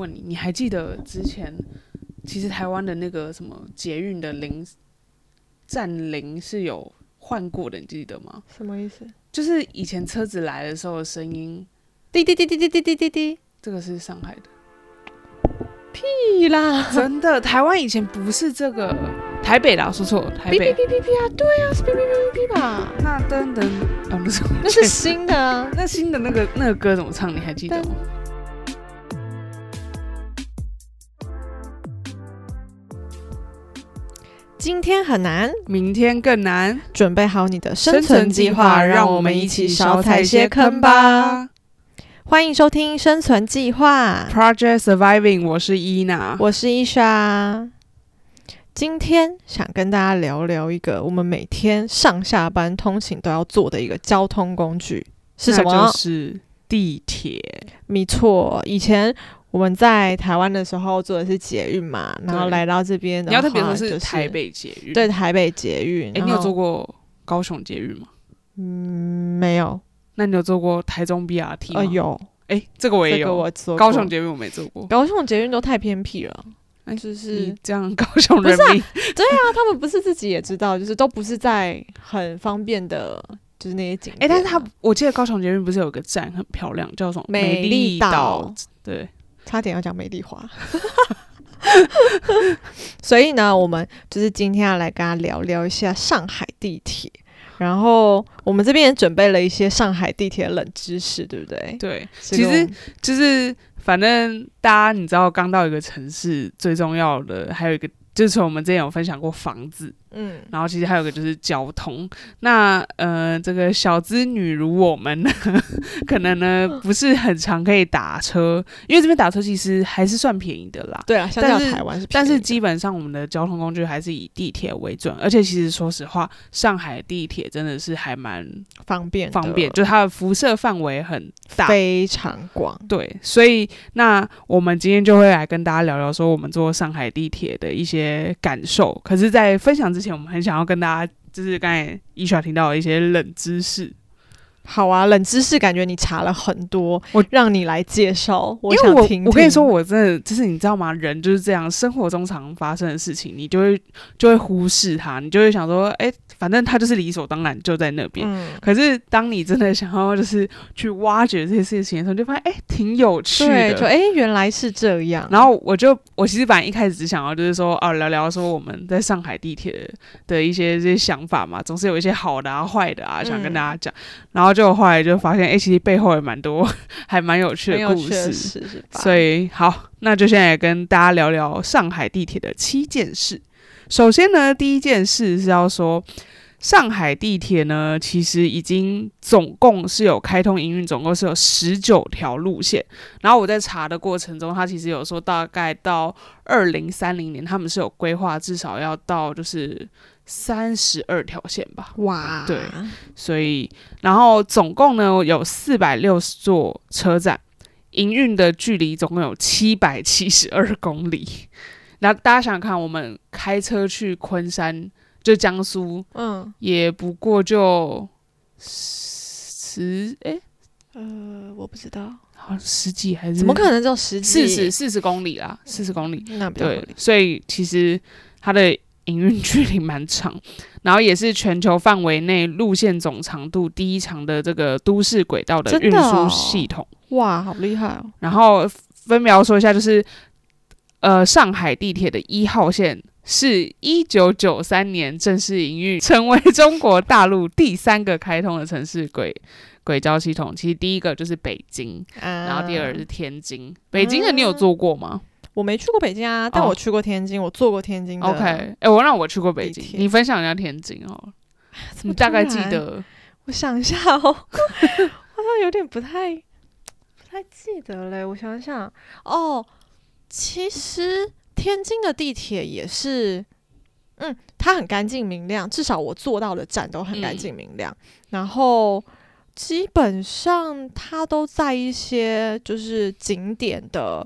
问你，你还记得之前其实台湾的那个什么捷运的铃站铃是有换过的，你记得吗？什么意思？就是以前车子来的时候的声音，滴滴滴滴滴滴滴滴滴，这个是上海的。屁啦！真的，台湾以前不是这个，台北啦，说错了，台北。哔哔哔哔哔啊，对啊，是哔哔哔哔哔吧？那噔噔，哦，那是那是新的啊。那新的那个那个歌怎么唱？你还记得吗？今天很难，明天更难。准备好你的生存计划，让我们一起少踩些坑吧。欢迎收听《生存计划》Project Surviving，我是伊娜，我是伊莎。今天想跟大家聊聊一个我们每天上下班通勤都要坐的一个交通工具是什么？就是地铁。没错，以前我们在台湾的时候坐的是捷运嘛，然后来到这边的话，你要特别说就是台北捷运，对台北捷运。哎、你有坐过高雄捷运吗？嗯，没有？那你有坐过台中 BRT 吗？呃，。有，哎、这个我也这有。个我坐过高雄捷运我没坐过。高雄捷运都太偏僻了，那就是你这样高雄人不是啊他们不是自己也知道，就是都不是在很方便的，就是那些景哎。但是他我记得高雄捷运不是有个站很漂亮，叫什么美丽丽岛对，差点要讲美丽华。所以呢，我们就是今天要来跟他聊聊一下上海地铁，然后我们这边也准备了一些上海地铁冷知识，对不对？对，其实就是反正大家你知道，刚到一个城市最重要的还有一个。就是我们之前有分享过房子，嗯，然后其实还有个就是交通。那呃，这个小资女如我们呢，可能呢不是很常可以打车，因为这边打车其实还是算便宜的啦。对啊，相较台湾是便宜的，但是基本上我们的交通工具还是以地铁为准，而且其实说实话，上海地铁真的是还蛮方便方便，就它的辐射范围很大。非常广。对，所以那我们今天就会来跟大家聊聊说我们坐上海地铁的一些感受。可是，在分享之前，我们很想要跟大家，就是刚才伊莎听到的一些冷知识。好啊，冷知识感觉你查了很多，我让你来介绍。我因为我想听听我跟你说，我真的就是你知道吗？人就是这样，生活中常发生的事情，你就会就会忽视它，你就会想说，哎、反正它就是理所当然就在那边。嗯，可是当你真的想要就是去挖掘这些事情的时候，你就发现哎、挺有趣的，就的。哎、诶原来是这样。然后我就我其实本来一开始只想要就是说啊聊聊说我们在上海地铁的一些这些想法嘛，总是有一些好的啊坏的啊想跟嗯大家讲。然后就后来就发现哎、其实背后也蛮多 还蛮有趣的故事。所以好，那就现在跟大家聊聊上海地铁的七件事。首先呢，第一件事是要说，上海地铁呢，其实已经总共是有开通营运，总共是有十九条路线。然后我在查的过程中，它其实有说大概到二零三零年，他们是有规划至少要到就是三十二条线吧。哇，对所以，然后总共呢有四百六十座车站，营运的距离总共有七百七十二公里。那大家想想看，我们开车去昆山，就江苏，嗯，也不过就十哎、呃，我不知道，好像十几还是怎么可能只有十几？四十四十公里啦，四十公里。对所以其实它的营运距离蛮长，然后也是全球范围内路线总长度第一长的这个都市轨道的运输系统。哇，好厉害哦！然后分别要说一下，就是呃，上海地铁的一号线。是一九九三年正式营运，成为中国大陆第三个开通的城市轨轨交系统。其实第一个就是北京，然然后第二是天津。北京的你有坐过吗？我没去过北京啊，但哦我去过天津，我坐过天津的。OK，哎、我让我去过北京你分享一下天津哦。怎么你大概？记得？我想一下哦，好像有点不太不太记得嘞。我想想，哦，其实天津的地铁也是，嗯，它很干净明亮，至少我坐到的站都很干净明亮。然后基本上它都在一些就是景点的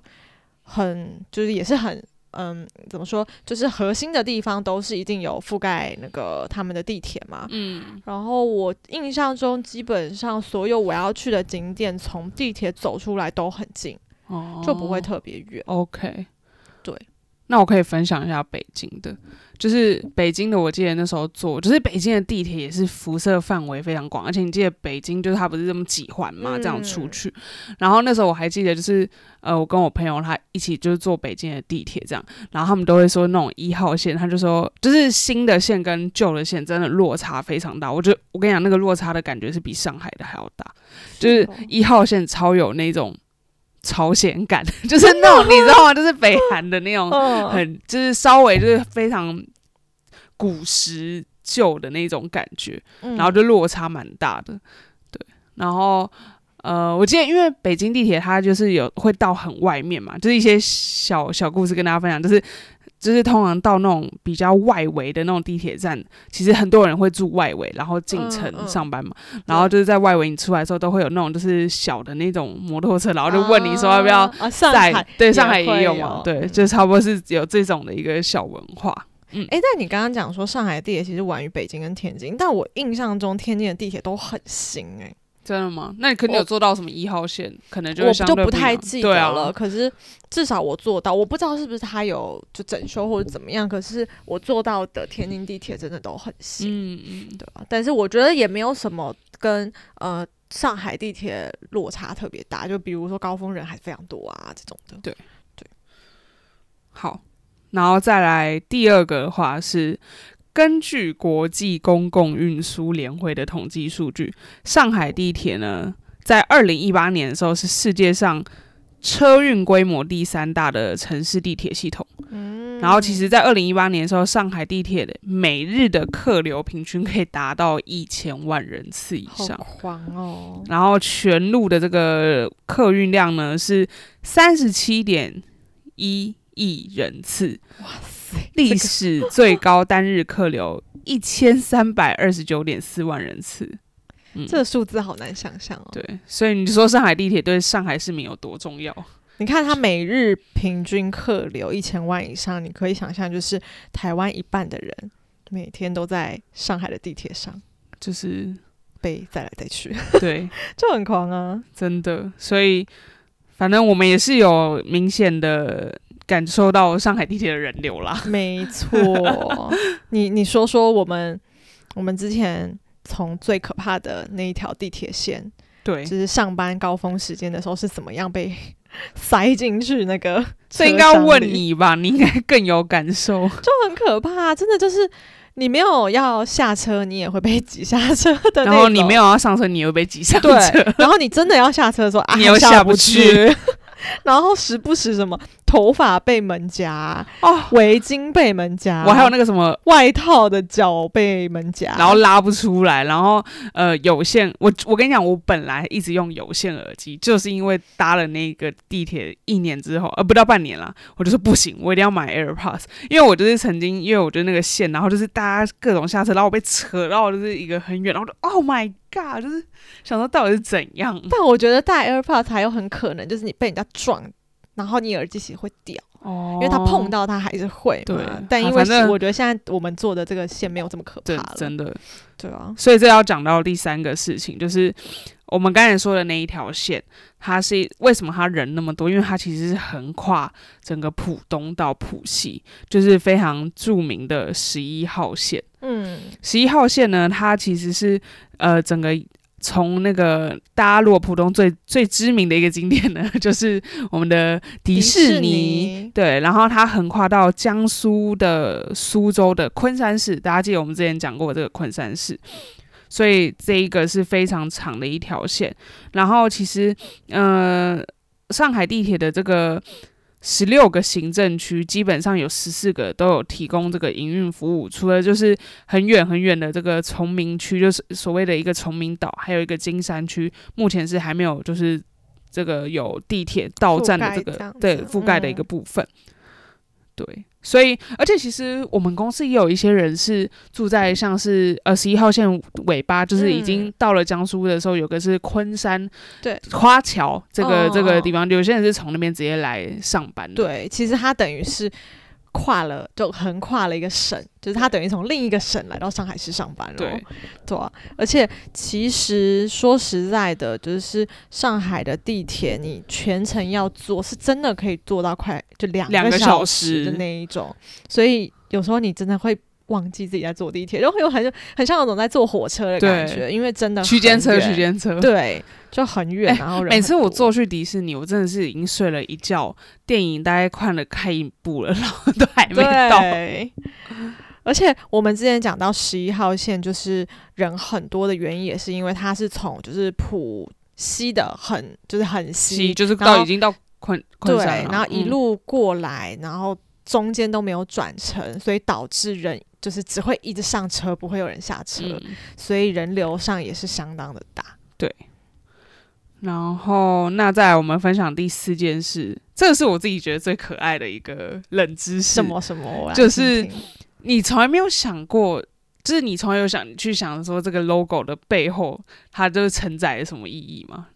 很，就是也是很。嗯，怎么说？就是核心的地方都是一定有覆盖那个他们的地铁嘛。嗯，然后我印象中，基本上所有我要去的景点，从地铁走出来都很近。哦，就不会特别远。OK。对，那我可以分享一下北京的，就是北京的，我记得那时候坐，就是北京的地铁也是辐射范围非常广，而且你记得北京就是它不是这么几环嘛，这样出嗯去。然后那时候我还记得，就是呃，我跟我朋友他一起就是坐北京的地铁这样，然后他们都会说那种一号线，他就说就是新的线跟旧的线真的落差非常大。我觉得我跟你讲，那个落差的感觉是比上海的还要大，就是哦一号线超有那种朝鲜感，就是那种你知道吗？就是北韩的那种嗯，很就是稍微就是非常古时旧的那种感觉，嗯然后就落差蛮大的，对，然后。呃，我记得因为北京地铁它就是有会到很外面嘛，就是一些小小故事跟大家分享，就是就是通常到那种比较外围的那种地铁站，其实很多人会住外围，然后进城上班嘛，然后就是在外围你出来的时候都会有那种就是小的那种摩托车，然后就问你说要不要啊啊上海对上海也有嘛，有。对，嗯。就差不多是有这种的一个小文化。嗯。哎、但你刚刚讲说上海地铁其实晚于北京跟天津，但我印象中天津的地铁都很新哎、真的吗？那你肯定有我做到什么一号线，可能就就不太记得了。可是至少我做到，我不知道是不是他有就整修或者怎么样，可是我做到的天津地铁真的都很新，嗯嗯，对吧？但是我觉得也没有什么跟呃上海地铁落差特别大，就比如说高峰人还非常多啊这种的。对对好，然后再来第二个的话是。根据国际公共运输联会的统计数据，上海地铁呢，在二零一八年的时候是世界上车运规模第三大的城市地铁系统。嗯然后，其实，在二零一八年的时候，上海地铁的每日的客流平均可以达到一千万人次以好上。狂哦，然后全路的这个客运量呢是三十七点一亿人次，哇塞，历史最高单日客流一千三百二十九点四万人次。嗯，这个数字好难想象哦。对，所以你说上海地铁对上海市民有多重要？你看它每日平均客流一千万以上，你可以想象，就是台湾一半的人每天都在上海的地铁上就是被载来载去，对，就很狂啊！真的，所以反正我们也是有明显的感受到上海地铁的人流啦。没错，你 你说说我们我们之前从最可怕的那一条地铁线，对，就是上班高峰时间的时候是怎么样被 塞进去那个，这应该问，你吧，你应该更有感受。就很可怕，真的就是。你没有要下车，你也会被挤下车的。然后你没有要上车，你也会被挤上车。对，然后你真的要下车的时候，啊，你又下不去，然后时不时什么头发被门夹，哦，围巾被门夹，我还有那个什么，外套的脚被门夹，然后拉不出来，然后呃有线，我我跟你讲，我本来一直用有线耳机，就是因为搭了那个地铁一年之后，呃不到半年啦，我就说不行，我一定要买 AirPods，因为我就是曾经，因为我觉得那个线，然后就是大家各种下车，然后我被扯到就是一个很远，然后就 Oh my God，就是想说到底是怎样。但我觉得戴 AirPods 还有很可能就是你被人家撞，然后你耳机其实会掉，哦因为它碰到它还是会嘛。对但因为啊我觉得现在我们做的这个线没有这么可怕了，真的，对啊，所以这要讲到第三个事情，就是我们刚才说的那一条线，它是为什么它人那么多？因为它其实是横跨整个浦东到浦西，就是非常著名的十一号线。嗯，十一号线呢，它其实是呃整个。从那个大家如果浦东最最知名的一个景点呢，就是我们的迪士尼，尼。对，然后它横跨到江苏的苏州的昆山市，大家记得我们之前讲过这个昆山市，所以这一个是非常长的一条线。然后其实，呃，上海地铁的这个十六个行政区，基本上有十四个都有提供这个营运服务，除了就是很远很远的这个崇明区，就是所谓的一个崇明岛，还有一个金山区，目前是还没有就是这个有地铁到站的这个对覆盖的一个嗯部分。对，所以而且其实我们公司也有一些人是住在像是呃十一号线尾巴，就是已经嗯到了江苏的时候，有个是昆山对。花桥这个、哦这个地方，有些人是从那边直接来上班的。对，其实他等于是跨了，就横跨了一个省，就是他等于从另一个省来到上海市上班了。对，对啊。而且其实说实在的，就是上海的地铁，你全程要坐，是真的可以坐到快就两两个小小时的那一种。所以有时候你真的会忘记自己在坐地铁，然后又很很像那种在坐火车的感觉，因为真的区间车，区间车。对，就很远。哎然后每次我坐去迪士尼，我真的是已经睡了一觉，电影大概看了看一部了，然后都还没到。而且我们之前讲到十一号线，就是人很多的原因，也是因为它是从就是浦西的很就是很西西，就是到已经到昆昆对山了，，然后一嗯路过来，然后中间都没有转乘，所以导致人就是只会一直上车，不会有人下车，嗯所以人流上也是相当的大。对然后，那再来我们分享第四件事，这个是我自己觉得最可爱的一个冷知识。什么什么，就是你从来没有想过，就是你从来有想去想说这个 logo 的背后，它就是承载了什么意义吗？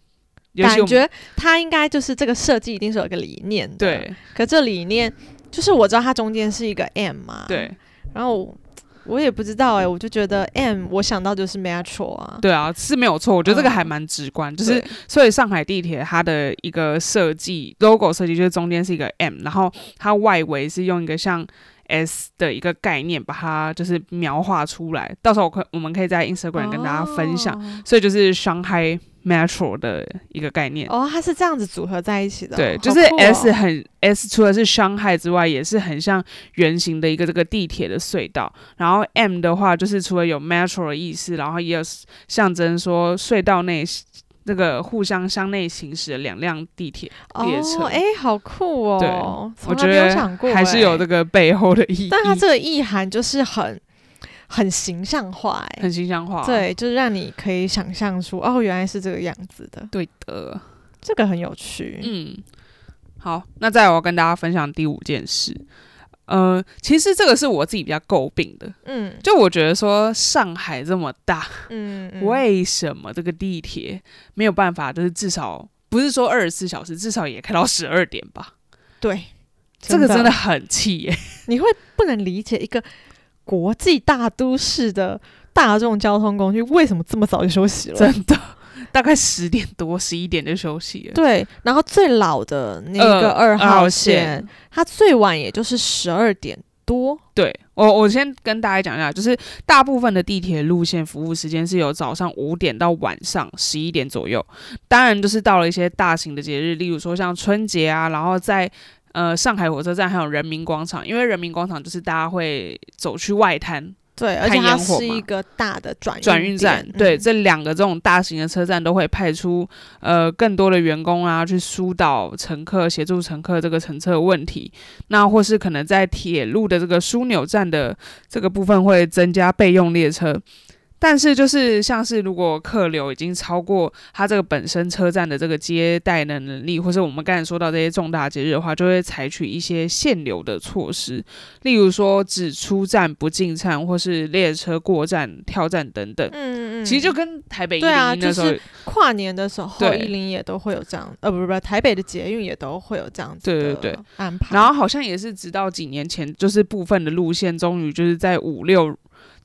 感觉它应该就是这个设计一定是有一个理念的，。对可这理念就是我知道它中间是一个 M 嘛，。对然后我也不知道哎、我就觉得 M 我想到就是 Metro 啊，对啊，是没有错。我觉得这个嗯还蛮直观，就是所以上海地铁它的一个设计 logo 设计就是中间是一个 M，然后它外围是用一个像 S 的一个概念把它就是描画出来。到时候我可我们可以在 Instagram 跟大家分享。哦所以就是上海 Metro 的一个概念。哦，它是这样子组合在一起的哦、对，就是 S 很 S，除了是伤害之外，也是很像圆形的一个这个地铁的隧道。然后 M 的话，就是除了有 Metro 的意思，然后也有象征说隧道内那个互相向内行驶的两辆地铁列车。哦，哎、好酷哦！对我觉得还是有哎这个背后的意义，但它这个意涵就是很很形象化、哎，很形象化。对，就是让你可以想象出哦，原来是这个样子的，对的，这个很有趣。嗯，好，那再来我要跟大家分享第五件事。呃，其实这个是我自己比较诟病的，嗯就我觉得说上海这么大，嗯，嗯为什么这个地铁没有办法，就是至少不是说二十四小时，至少也开到十二点吧？对这个真的很气耶、你会不能理解一个国际大都市的大众交通工具为什么这么早就休息了？真的，大概十点多、十一点就休息了。对，然后最老的那呃个二二号号线线，它最晚也就是十二点多。对我，我先跟大家讲一下，就是大部分的地铁路线服务时间是由早上五点到晚上十一点左右。当然，就是到了一些大型的节日，例如说像春节啊，然后在呃上海火车站还有人民广场，因为人民广场就是大家会走去外滩对，而且看它是一个大的转转运站，点对，嗯这两个这种大型的车站都会派出呃更多的员工啊，去疏导乘客，协助乘客这个乘车的问题。那或是可能在铁路的这个枢纽站的这个部分会增加备用列车。但是就是像是如果客流已经超过它这个本身车站的这个接待的能力，或是我们刚才说到这些重大节日的话，就会采取一些限流的措施，例如说只出站不进站，或是列车过站、跳站等等。嗯嗯嗯，其实就跟台北一对啊零一那时候，就是跨年的时候，对一零也都会有这样，呃，不是不是，台北的捷运也都会有这样子对对的对安排。然后好像也是直到几年前，就是部分的路线终于就是在五六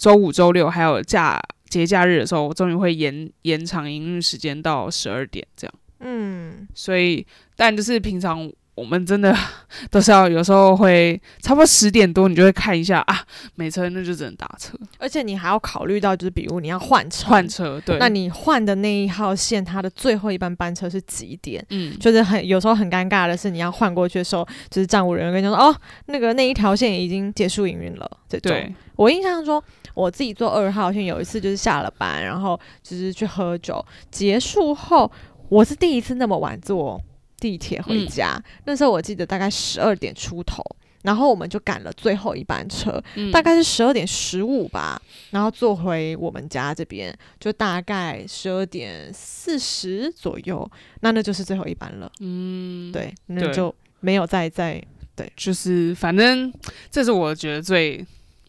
周五、周六还有假节假日的时候，我终于会延延长营运时间到十二点这样。嗯，所以，但就是平常我们真的 都是要有时候会差不多十点多，你就会看一下啊，没车那就只能打车而且你还要考虑到，就是比如你要换车，换车。对，那你换的那一号线，它的最后一班班车是几点？嗯，就是很有时候很尴尬的是，你要换过去的时候，就是站务人员跟你说，哦，那个那一条线已经结束营运了。这种，对，我印象中，我自己坐二号线有一次就是下了班，然后就是去喝酒，结束后我是第一次那么晚坐地铁回家。那时候我记得大概十二点出头，然后我们就赶了最后一班车，嗯大概是十二点十五吧，然后坐回我们家这边，就大概十二点四十左右，那那就是最后一班了。嗯，对，那就没有再再对就是反正这是我觉得最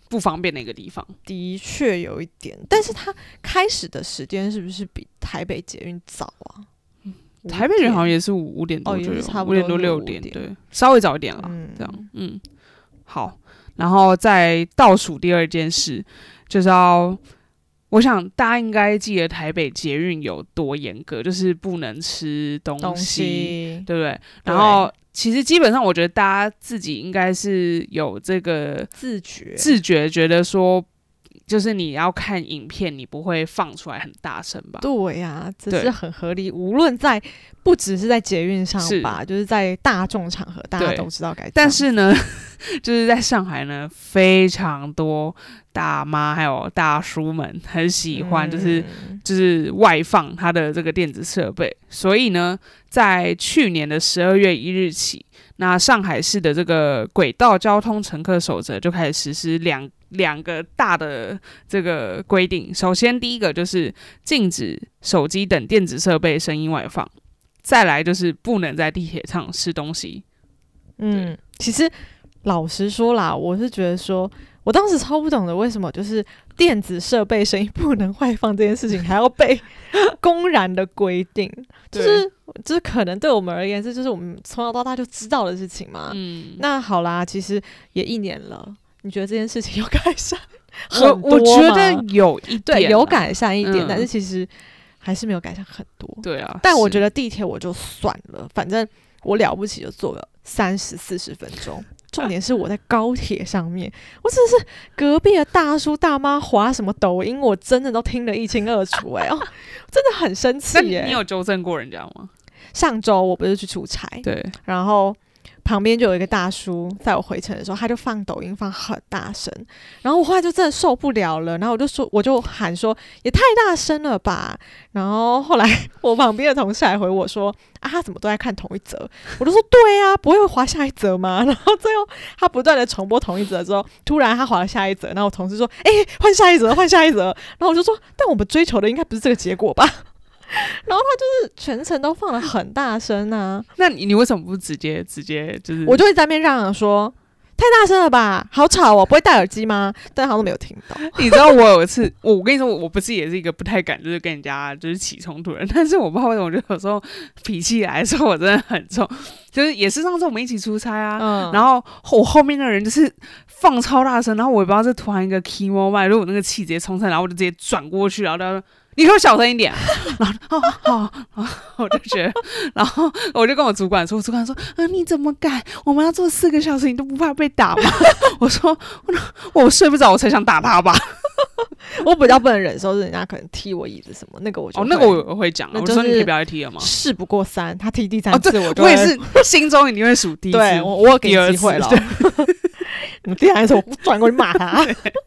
不方便的一个地方。的确有一点，但是它开始的时间是不是比台北捷运早啊？五台北人好像也是五五点多就五点多六点，对，稍微早一点了，嗯。这样，嗯。好，然后再倒数第二件事，就是要，我想大家应该记得台北捷运有多严格，就是不能吃东西，东西。对不对？然后其实基本上，我觉得大家自己应该是有这个自觉，自觉，觉得说，就是你要看影片，你不会放出来很大声吧？对呀、这是很合理。无论在不只是在捷运上是吧，就是在大众场合，大家都知道该。但是呢，就是在上海呢，非常多大妈还有大叔们很喜欢，就是、嗯就是外放他的这个电子设备，所以呢，在去年的十二月一日起，那上海市的这个轨道交通乘客守则就开始实施两两个大的这个规定。首先，第一个就是禁止手机等电子设备声音外放，再来就是不能在地铁上吃东西。嗯，其实老实说啦，我是觉得说，我当时超不懂的，为什么就是电子设备声音不能外放这件事情，还要被公然的规定，就是就是可能对我们而言，这就是我们从小到大就知道的事情嘛。嗯，那好啦，其实也一年了，你觉得这件事情有改善？我我觉得有一对点啦，有改善一点，嗯但是其实还是没有改善很多。对啊，但我觉得得地铁我就算了，反正我了不起就坐了三十四十分钟。重点是我在高铁上面，我真的是隔壁的大叔大妈划什么抖音，我真的都听得一清二楚、哎，哦，真的很生气耶、你有纠正过人家吗？上周我不是去出差，对，然后旁边就有一个大叔，在我回程的时候，他就放抖音放很大声，然后我后来就真的受不了了，然后我就说，我就喊说，也太大声了吧。然后后来我旁边的同事还回我说，啊，他怎么都在看同一则？我就说，对呀、不会滑下一则吗？然后最后他不断的重播同一则之后，突然他滑了下一则，然后我同事说，哎、换下一则，换下一则。然后我就说，但我们追求的应该不是这个结果吧？然后他就是全程都放了很大声啊，那你你为什么不直接直接就是？我就会在那边嚷嚷说：“太大声了吧，好吵哦！不会戴耳机吗？”但他都没有听到。你知道我有一次，我我跟你说，我我不是也是一个不太敢就是跟人家就是起冲突的人，但是我不知道为什么，我觉得有时候脾气来的时候我真的很冲，就是也是上次我们一起出差啊，嗯然后我后面那个人就是放超大声，然后我也不知道是突然一个 key moment，如果我那个气直接冲上来，然后我就直接转过去，然后他说。你给我小声一点，然后哦好，然后 我就觉得，然后我就跟我主管说，我主管说，啊你怎么敢？我们要坐四个小时，你都不怕被打吗？我说我我睡不着，我才想打他吧。我比较不能忍受是人家可能踢我椅子什么，那个我就哦，那个我我会讲，那我说你可以不要踢了吗？事不过三，他踢第三次我就我也是心中一定会数第一次，对我我有给机会了对。你第三次我转过去骂他，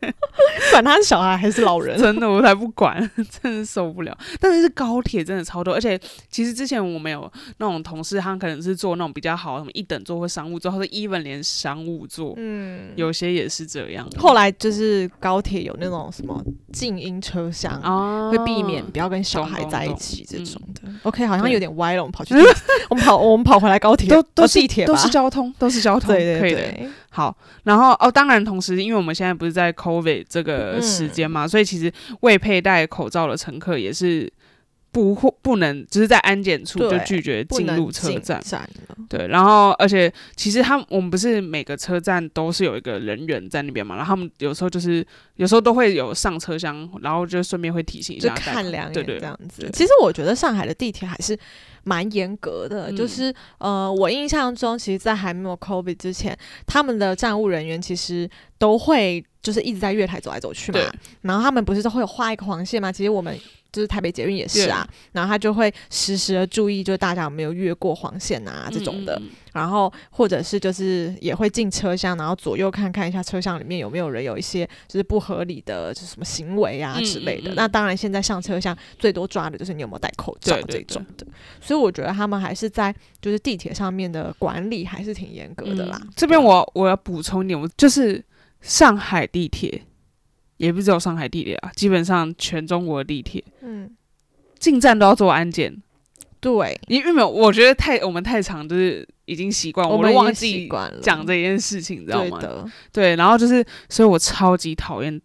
管他是小孩还是老人。真的我才不管，真的受不了。但是是高铁真的超多，而且其实之前我们有那种同事，他可能是坐那种比较好，什么一等座或商务座，或者 even 连商务座，嗯，有些也是这样。后来就是高铁有那种什么静音车厢。啊会避免不要跟小孩在一起这嗯种的。OK，好像有点歪了，我们跑去我们跑我们跑回来高铁，哦都都是地铁吧都是交通，都是交通，对对。对，好，然后哦，当然，同时，因为我们现在不是在 COVID 这个时间嘛，所以其实未佩戴口罩的乘客也是不会不能，就是在安检处就拒绝进入车站。站。对，然后而且其实他们我们不是每个车站都是有一个人员在那边嘛，然后他们有时候就是有时候都会有上车厢，然后就顺便会提醒一下就，看两眼这样子对。其实我觉得上海的地铁还是蛮严格的，嗯就是呃，我印象中，其实，在还没有 COVID 之前，他们的站务人员其实都会就是一直在月台走来走去嘛，然后他们不是都会有画一个黄线吗？其实我们。就是台北捷运也是啊，然后他就会实时的注意，就是大家有没有越过黄线啊这种的，然后或者是就是也会进车厢，然后左右看看一下车厢里面有没有人有一些就是不合理的就是什么行为啊嗯之类的。嗯嗯那当然，现在上车厢最多抓的就是你有没有戴口罩这种的。所以我觉得他们还是在就是地铁上面的管理还是挺严格的啦。嗯这边我我要补充一点，我就是上海地铁，也不是只有上海地铁啊，基本上全中国的地铁嗯，进站都要做安检。对，因为没有，我觉得太我们太长，就是已经习惯，我们忘记讲这件事情，你知道吗？对，对，然后就是，所以我超级讨厌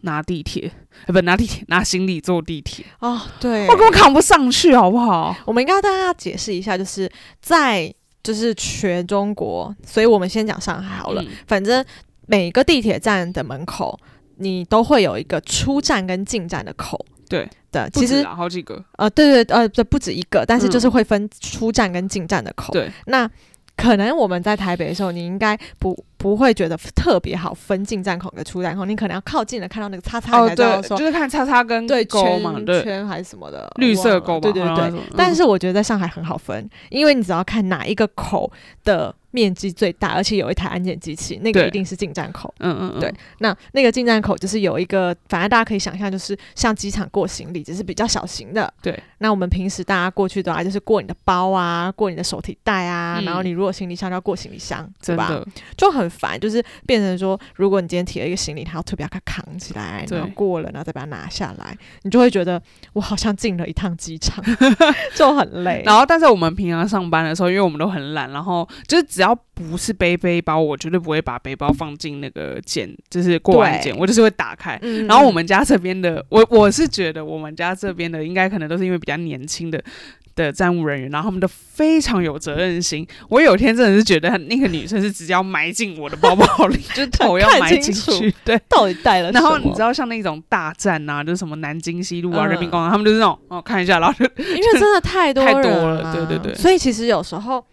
拿地铁，呃，不拿地铁，拿行李坐地铁，哦，对，我根本扛不上去，好不好？我们应该要大家解释一下，就是在就是全中国，所以我们先讲上海好了。嗯反正每个地铁站的门口，你都会有一个出站跟进站的口。对的，其实好几个，呃，对对呃，这不止一个，但是嗯就是会分出站跟进站的口。对，那可能我们在台北的时候，你应该不不会觉得特别好分进站口跟出站口，你可能要靠近了看到那个叉叉，哦对，你才知道说。就是看叉叉跟对勾嘛，圈对，圈还是什么的，绿色勾吧对对对但是我觉得在上海很好分，因为你只要看哪一个口的面积最大，而且有一台安检机器，那个一定是进站口。嗯嗯嗯，对那那个进站口就是有一个，反正大家可以想象，就是像机场过行李，只是比较小型的。对。那我们平时大家过去的话，就是过你的包啊，过你的手提袋啊，嗯然后你如果行李箱就要过行李箱，对吧？就很烦，就是变成说，如果你今天提了一个行李，他要特别要它扛起来，然后过了，然后再把它拿下来，你就会觉得我好像进了一趟机场，就很累。然后，但是我们平常上班的时候，因为我们都很懒，然后就是只要不是背背包，我绝对不会把背包放进那个检，就是过安检，我就是会打开。嗯然后我们家这边的，我我是觉得我们家这边的应该可能都是因为比较年轻的的站务人员，然后他们都非常有责任心。我有天真的是觉得那个女生是直接要埋进我的包包里，就是头要埋进去，对。到底带了什么？然后你知道像那种大站啊，就是什么南京西路啊、嗯人民广场，他们就是那种哦看一下，然后就因为真的太多 太多人了对对对所以其实有时候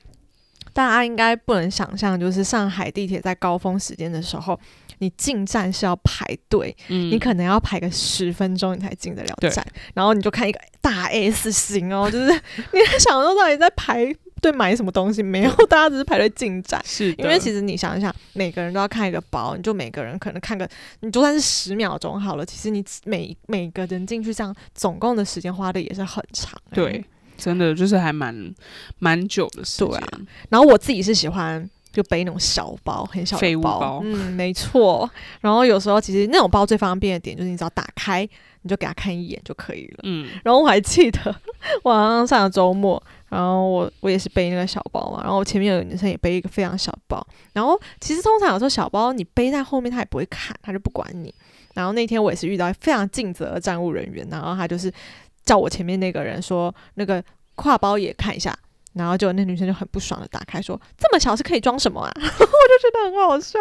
大家应该不能想象，就是上海地铁在高峰时间的时候，你进站是要排队，嗯你可能要排个十分钟你才进得了站，然后你就看一个大 S 型哦，就是 你在想说到底在排队买什么东西？没有，大家只是排队进站。是，因为其实你想一想，每个人都要看一个包，你就每个人可能看个，你就算是十秒钟好了，其实你每每个人进去这样，总共的时间花的也是很长、欸。对，真的就是还蛮蛮久的时间。对啊然后我自己是喜欢就背那种小包，很小的包，包嗯，没错。然后有时候其实那种包最方便的点就是你只要打开，你就给他看一眼就可以了。嗯，然后我还记得我好像上个周末，然后我我也是背那个小包嘛，然后我前面有个女生也背一个非常小包。然后其实通常有时候小包你背在后面，他也不会看，他就不管你。然后那天我也是遇到非常尽责的站务人员，然后他就是叫我前面那个人说那个挎包也看一下。然后就那女生就很不爽的打开说：“这么小是可以装什么啊？” 我就觉得很好笑，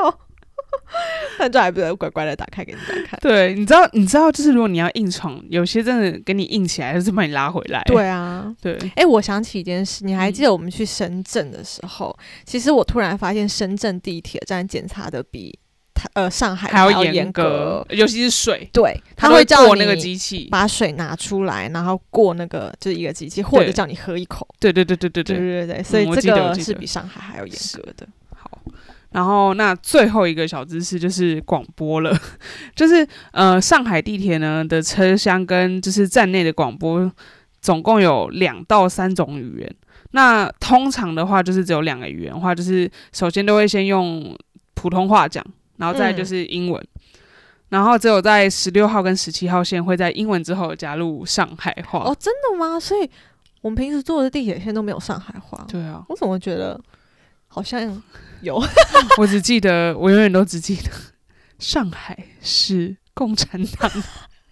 但这还不得乖乖的打开给你家看。对，你知道，你知道，就是如果你要硬闯，有些真的给你硬起来，就是把你拉回来。对啊，对，哎、我想起一件事，你还嗯记得我们去深圳的时候，其实我突然发现深圳地铁站检查的比台呃上海还要要严格。尤其是水，对，他他会叫你过那个机器。把水拿出来，然后过那个就是一个机器，或者叫你喝一口。对对对对对对对，对对，所以这个是比上海还要严格的。好。然后那最后一个小知识就是广播了，就是呃上海地铁呢的车厢跟就是站内的广播总共有两到三种语言。那通常的话就是只有两个语言的话，就是首先都会先用普通话讲，然后再就是英文。然后只有在十六号跟十七号线会在英文之后加入上海话。哦，真的吗？所以我们平时坐的地铁线都没有上海话。对啊，我怎么觉得好像有？我只记得，我永远都只记得上海是共产党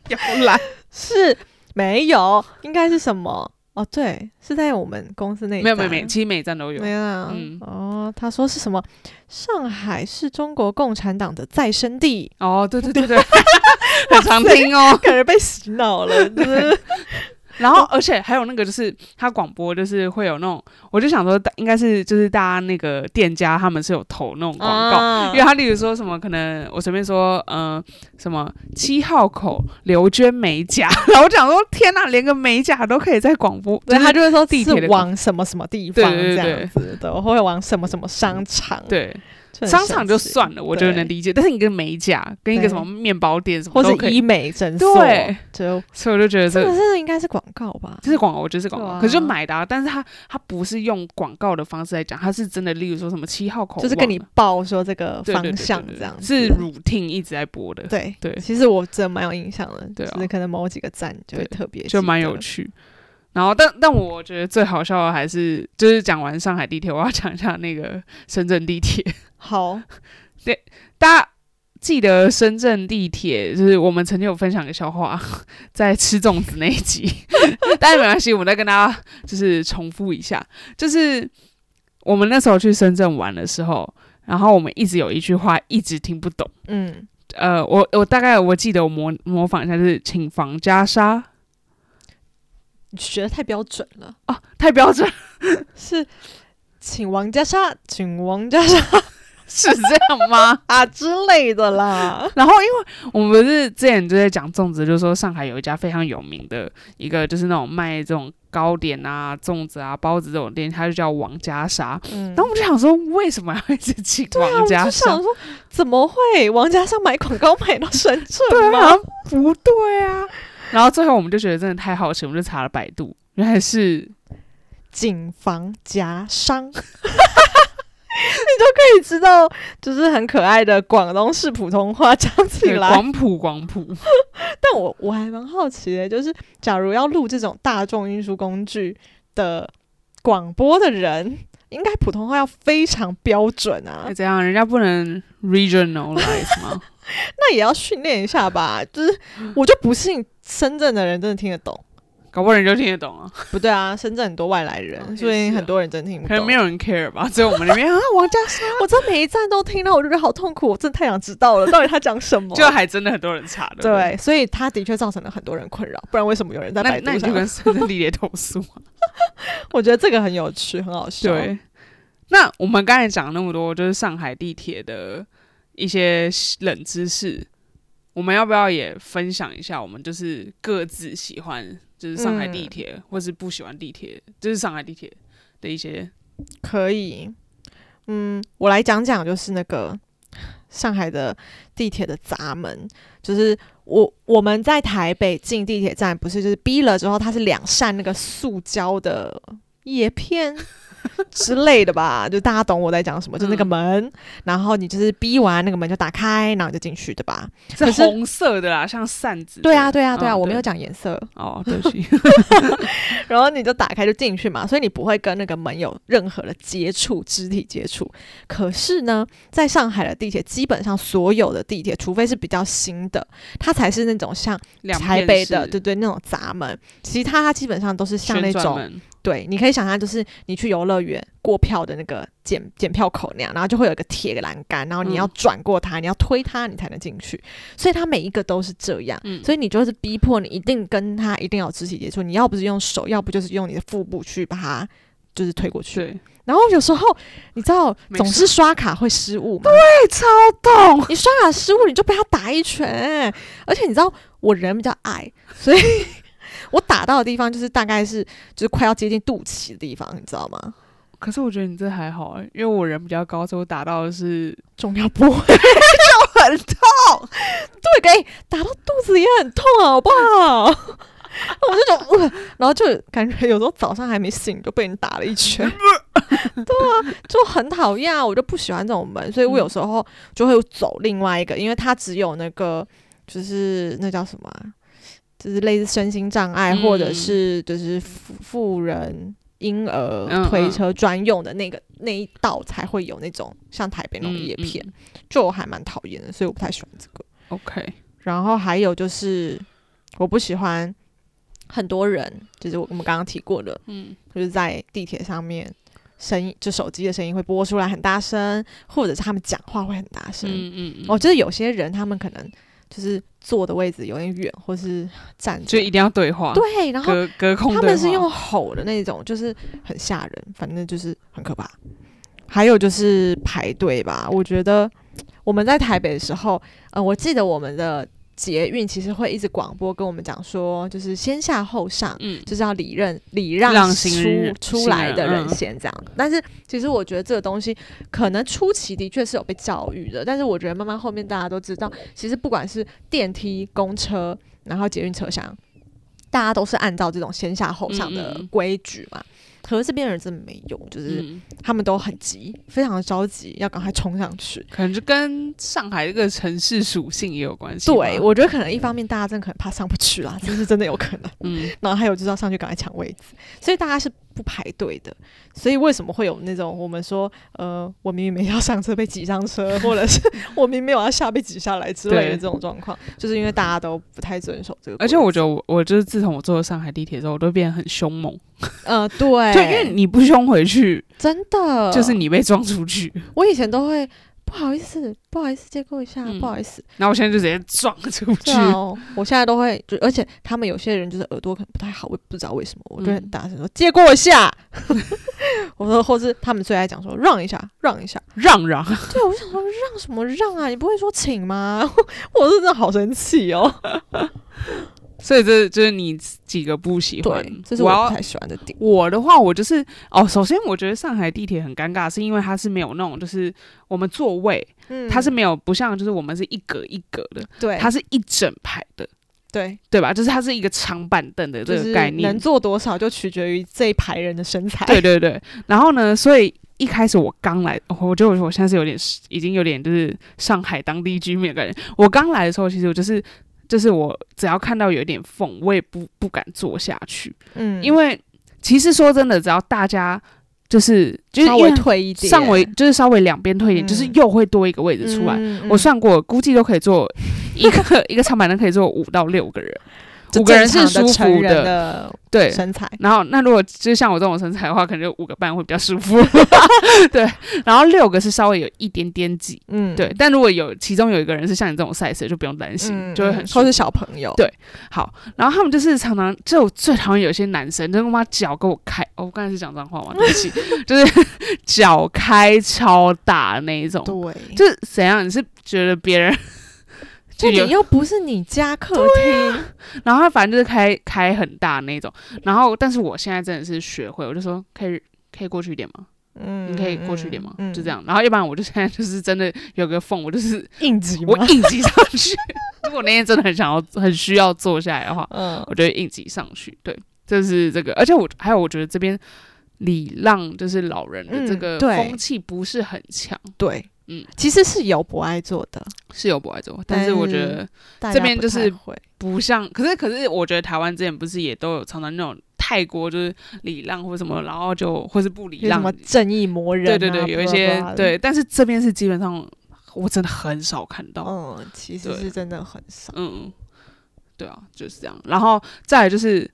摇篮。是没有，应该是什么？哦，对，是在我们公司那没有没有没有，其实每一站都有没。有啊，嗯哦，他说是什么？上海是中国共产党的再生地，哦，对对对对，很常听哦。感觉被洗脑了，就是 然后，而且还有那个，就是他广播，就是会有那种，我就想说，应该是就是大家那个店家他们是有投那种广告，啊。因为他例如说什么，可能我随便说，呃，什么七号口刘娟美甲，然后我讲说，天哪，连个美甲都可以在广播，对，就是他就会说地铁往什么什么地方这对对对。样子的，或者往什么什么商场，对商场就算了，我觉得能理解，但是你跟美甲跟一个什么面包店什么美诊所，对，就所以我就觉得这这个真的应该是广告吧？这是广告，我觉得是广告，啊可是就买的、啊，但是他他不是用广告的方式来讲，他是真的，例如说什么七号口，就是跟你报说这个方向这样子，是 routine 一直在播的，对对其实我真的蛮有印象的，对啊就是可能某几个站就会特别就蛮有趣。然后，但但我觉得最好笑的还是，就是讲完上海地铁，我要讲一下那个深圳地铁。好，对大家记得深圳地铁，就是我们曾经有分享个笑话，在吃粽子那一集，但是没关系，我们再跟大家就是重复一下，就是我们那时候去深圳玩的时候，然后我们一直有一句话一直听不懂。嗯，呃，我我大概我记得我模模仿一下，就是请房加沙你学的太标准了，啊，太标准，是请王家沙，请王家沙 是这样吗？啊之类的啦。然后，因为我们不是之前就在讲粽子，就是说上海有一家非常有名的一个，就是那种卖这种糕点啊、粽子啊、包子这种店，它就叫王家沙。嗯然后我们就想说，为什么要一直请王家沙就想？说，怎么会王家沙买广告买到深圳对啊？不对啊。然后最后我们就觉得真的太好奇，我们就查了百度，原来是谨防夹伤，你就可以知道，就是很可爱的广东式普通话讲起对来。广普广普，但我我还蛮好奇的，就是假如要录这种大众运输工具的广播的人，应该普通话要非常标准啊哎，，这样人家不能 regionalize 吗？那也要训练一下吧。就是我就不信深圳的人真的听得懂。搞不好人就听得懂啊，不对啊，深圳很多外来人，哦所以很多人真听不懂可能没。有人 care 吧，只有我们那边啊，王家山，我真的每一站都听到，我就觉得好痛苦，我真的太想知道了，到底他讲什么。就还真的很多人查的。对，所以他的确造成了很多人困扰，不然为什么有人在那百度上？那你就跟深圳地铁投诉啊。我觉得这个很有趣，很好笑。对，那我们刚才讲那么多，就是上海地铁的一些冷知识，我们要不要也分享一下？我们就是各自喜欢，就是上海地铁，或是不喜欢地铁，就是上海地铁的一些。可以。嗯，我来讲讲，就是那个上海的地铁的闸门，就是我我们在台北进地铁站，不是就是逼了之后，它是两扇那个塑胶的叶片。之类的吧，就大家懂我在讲什么，就那个嗯门，然后你就是逼完那个门就打开，然后就进去，对吧？是红色的啦，像扇子。对啊，对啊，对啊，嗯我没有讲颜色，哦，对不起。然后你就打开就进去嘛，所以你不会跟那个门有任何的接触，肢体接触。可是呢，在上海的地铁，基本上所有的地铁，除非是比较新的，它才是那种像两台北的，对对，那种闸门，其他它基本上都是像那种，对，你可以想象就是你去游乐园过票的那个检检票口那样，然后就会有一个铁栏杆，然后你要嗯转过它，你要推它，你才能进去。所以它每一个都是这样，嗯所以你就是逼迫你一定跟它一定要有肢体接触，你要不是用手，要不就是用你的腹部去把它就是推过去。然后有时候你知道总是刷卡会失误对，超痛。你刷卡失误你就被他打一拳，而且你知道我人比较矮，所以我打到的地方就是大概是就是快要接近肚脐的地方，你知道吗？可是我觉得你这还好哎、因为我人比较高，所以我打到的是重要部位就很痛。对，给打到肚子也很痛，好不好？我就觉得，呃然后就感觉有时候早上还没醒就被人打了一拳，对啊，就很讨厌啊！我就不喜欢这种门，所以我有时候就会走另外一个，因为它只有那个就是那叫什么啊、就是类似身心障碍、嗯或者是就是妇妇人。婴儿嗯推车专用的那个那一道才会有那种像台北那种嗯叶片，嗯就我还蛮讨厌的，所以我不太喜欢这个。OK，然后还有就是，我不喜欢很多人，就是我我们刚刚提过的，嗯，就是在地铁上面声音，就手机的声音会播出来很大声，或者是他们讲话会很大声。嗯嗯嗯，我觉得有些人他们可能就是坐的位置有点远，或是站着，就一定要对话，对，然后隔隔空他们是用吼的那种，就是很吓人，反正就是很可怕。还有就是排队吧，我觉得我们在台北的时候，呃，我记得我们的捷运其实会一直广播跟我们讲说，就是先下后上，嗯，就是要礼让礼让让出出来的人先这样。但是其实我觉得这个东西可能初期的确是有被教育的，但是我觉得慢慢后面大家都知道，其实不管是电梯、公车，然后捷运车厢，大家都是按照这种先下后上的规矩嘛。可是这边人真的没有，就是嗯，他们都很急，非常的着急，要赶快冲上去。可能就跟上海这个城市属性也有关系。对，我觉得可能一方面大家真的可能怕上不去啦，这是真的有可能。嗯然后还有就是要上去赶快抢位置，所以大家是不排队的，所以为什么会有那种我们说，呃，我明明没要上车被挤上车，或者是 我明明没有要下被挤下来之类的这种状况，就是因为大家都不太遵守这个。而且我觉得我我就是自从我坐了上海地铁之后，我都变得很凶猛，呃，对，就因为你不凶回去，真的。就是，你被撞出去，我以前都会不好意思，不好意思借过一下，嗯不好意思，然后我现在就直接撞出去对。啊，我现在都会，就而且他们有些人就是耳朵可能不太好，我也不知道为什么，我就很嗯大声说、借过一下。我说，或是他们最爱讲说让一下，让一下。让让，对，我就想说让什么让啊？你不会说请吗？我是真的好生气哦。所以这就是你几个不喜欢对，，这是我不太喜欢的点。我的话，我就是哦，首先我觉得上海地铁很尴尬，是因为它是没有那种就是我们座位，嗯它是没有不像就是我们是一格一格的，对，它是一整排的，对对吧？就是它是一个长板凳的这个概念能，坐多少就取决于这一排人的身材。对对对。然后呢，所以一开始我刚来，哦我觉得我现在是有点已经有点就是上海当地居民的感觉。我刚来的时候，其实我就是。就是我只要看到有一点缝，我也不不敢坐下去，嗯，因为其实说真的，只要大家就是就是稍微因为退一点，上围就是稍微两边退一点，嗯。就是又会多一个位置出来。嗯。我算过，估计都可以坐一个 一个长板凳可以坐五到六个人，就五个人是舒服的对。身材。然后那如果就像我这种身材的话，可能就五个半会比较舒服。对，然后六个是稍微有一点点挤。嗯，对，但如果有其中有一个人是像你这种 size，就不用担心，嗯，就会很舒服或是小朋友。对好。然后他们就是常常，就我最讨厌有些男生，就他妈脚给我开，哦，我刚才是讲脏话吗？对不起，就是 脚开超大那一种。对，就是怎样？你是觉得别人有就你又不是你家客厅，然后他反正就是开开很大那种，然后但是我现在真的是学会，我就说可以可以过去一点吗？嗯你可以过去一点吗？嗯就这，样，然后要不然我就现在就是真的有个缝，我就是应急？我应急上去。如果那天真的很想要很需要坐下来的话，嗯我就会硬挤上去。对，这是这个，而且我还有我觉得这边礼让就是老人的这嗯个风气不是很强，对，嗯，其实是有不爱做的，是有不爱做，但是我觉得这边就是不像，可是可是我觉得台湾之前不是也都有常常那种泰国就是礼让或什么，然后就或是不礼让。有什么，正义魔人啊？对对对，有一些对，但是这边是基本上我真的很少看到，嗯，其实是真的很少。嗯，对啊，就是这样。然后再来就是，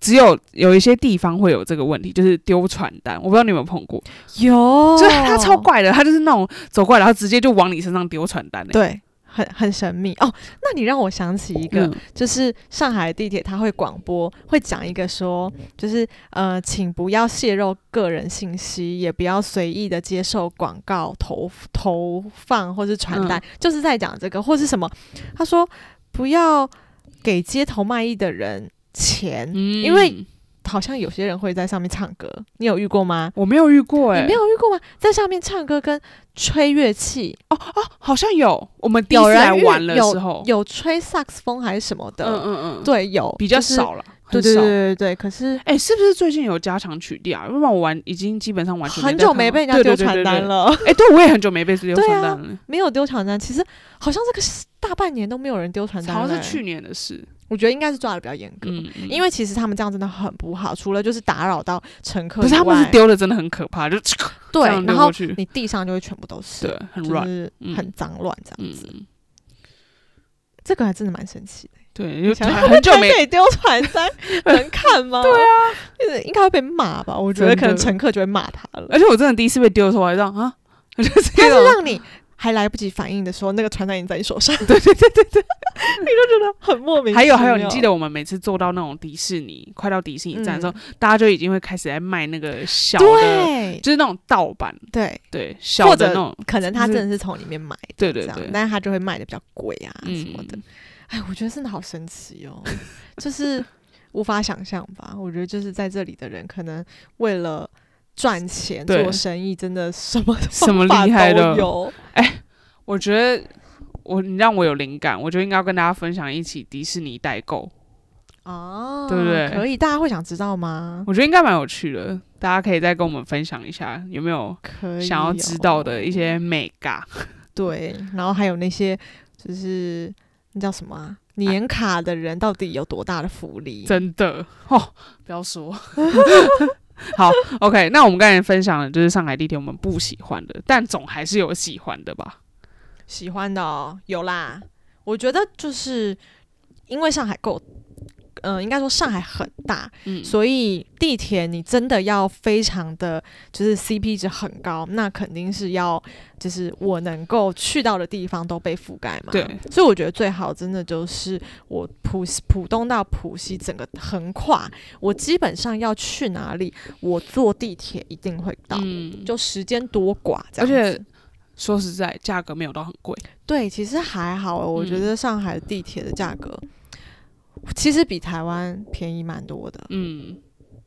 只有有一些地方会有这个问题，就是丢传单。我不知道你有没有碰过，有，就是他超怪的，他就是那种走过来，然后直接就往你身上丢传单、欸。对，很很神秘哦。那你让我想起一个，嗯就是上海地铁，它会广播，会讲一个说，就是呃，请不要泄露个人信息，也不要随意的接受广告投投放或是传单，就是在讲这个，或是什么，他说不要给街头卖艺的人钱，嗯因为好像有些人会在上面唱歌，你有遇过吗？我没有遇过、欸，你没有遇过吗？在上面唱歌跟吹乐器，哦哦好像有。我们第一有次来玩的有时候，有吹萨克斯风还是什么的？嗯嗯嗯，，对，有比较就是少了，对对对。对对，可是哎、是不是最近有加强曲调啊？要不然我玩已经基本上完全很久没被人家丢传单了。了，哎、对，我也很久没被丢传单了，没有丢传单。其实好像这个是大半年都没有人丢传单了，好像是去年的事。我觉得应该是抓的比较严格。嗯，嗯因为其实他们这样真的很不好，除了就是打扰到乘客不是他们是丢的，真的很可怕，就对然后，你地上就会全部都是，对，很就，是嗯很脏乱这样子。嗯，这个还真的蛮神奇的。对，因为很久没 可以丢传单，能看吗？对啊，应该会被骂吧？我觉得可能乘客就会骂他了。而且我真的第一次被丢的时候，我还这样啊，我就是让你还来不及反应的时候，那个传单已经在你手上。对对对对对，你就觉得很莫名。还有还有，你记得我们每次坐到那种迪士尼，快到迪士尼站的时候，大家就已经会开始在卖那个小的，就是那种盗版，对，对，小的那种，可能他真的是从里面买的，对对对，但是他就会卖的比较贵啊嗯什么的。哎，我觉得真的好神奇哦，就是无法想象吧？我觉得就是在这里的人，可能为了赚钱做生意，真的什么 什么厉害的都有。我觉得我你让我有灵感，我觉得应该要跟大家分享一起迪士尼代购，哦，对不对可以，大家会想知道吗？我觉得应该蛮有趣的，大家可以再跟我们分享一下有没有想要知道的一哦些美嘎。对，然后还有那些就是那叫什么啊、年卡的人到底有多大的福利？真的哦，不要说，好，OK，那我们刚才分享的就是上海地铁我们不喜欢的，但总还是有喜欢的吧？喜欢的哦，有啦。我觉得就是因为上海够，嗯、应该说上海很大，嗯，所以地铁你真的要非常的就是 CP 值很高，那肯定是要就是我能够去到的地方都被覆盖嘛。对，所以我觉得最好真的就是我浦浦东到浦西整个横跨，我基本上要去哪里，我坐地铁一定会到，嗯，就时间多寡这而样子。且说实在，价格没有到很贵。对，其实还好欸，我觉嗯得上海的地铁的价格其实比台湾便宜蛮多的。嗯。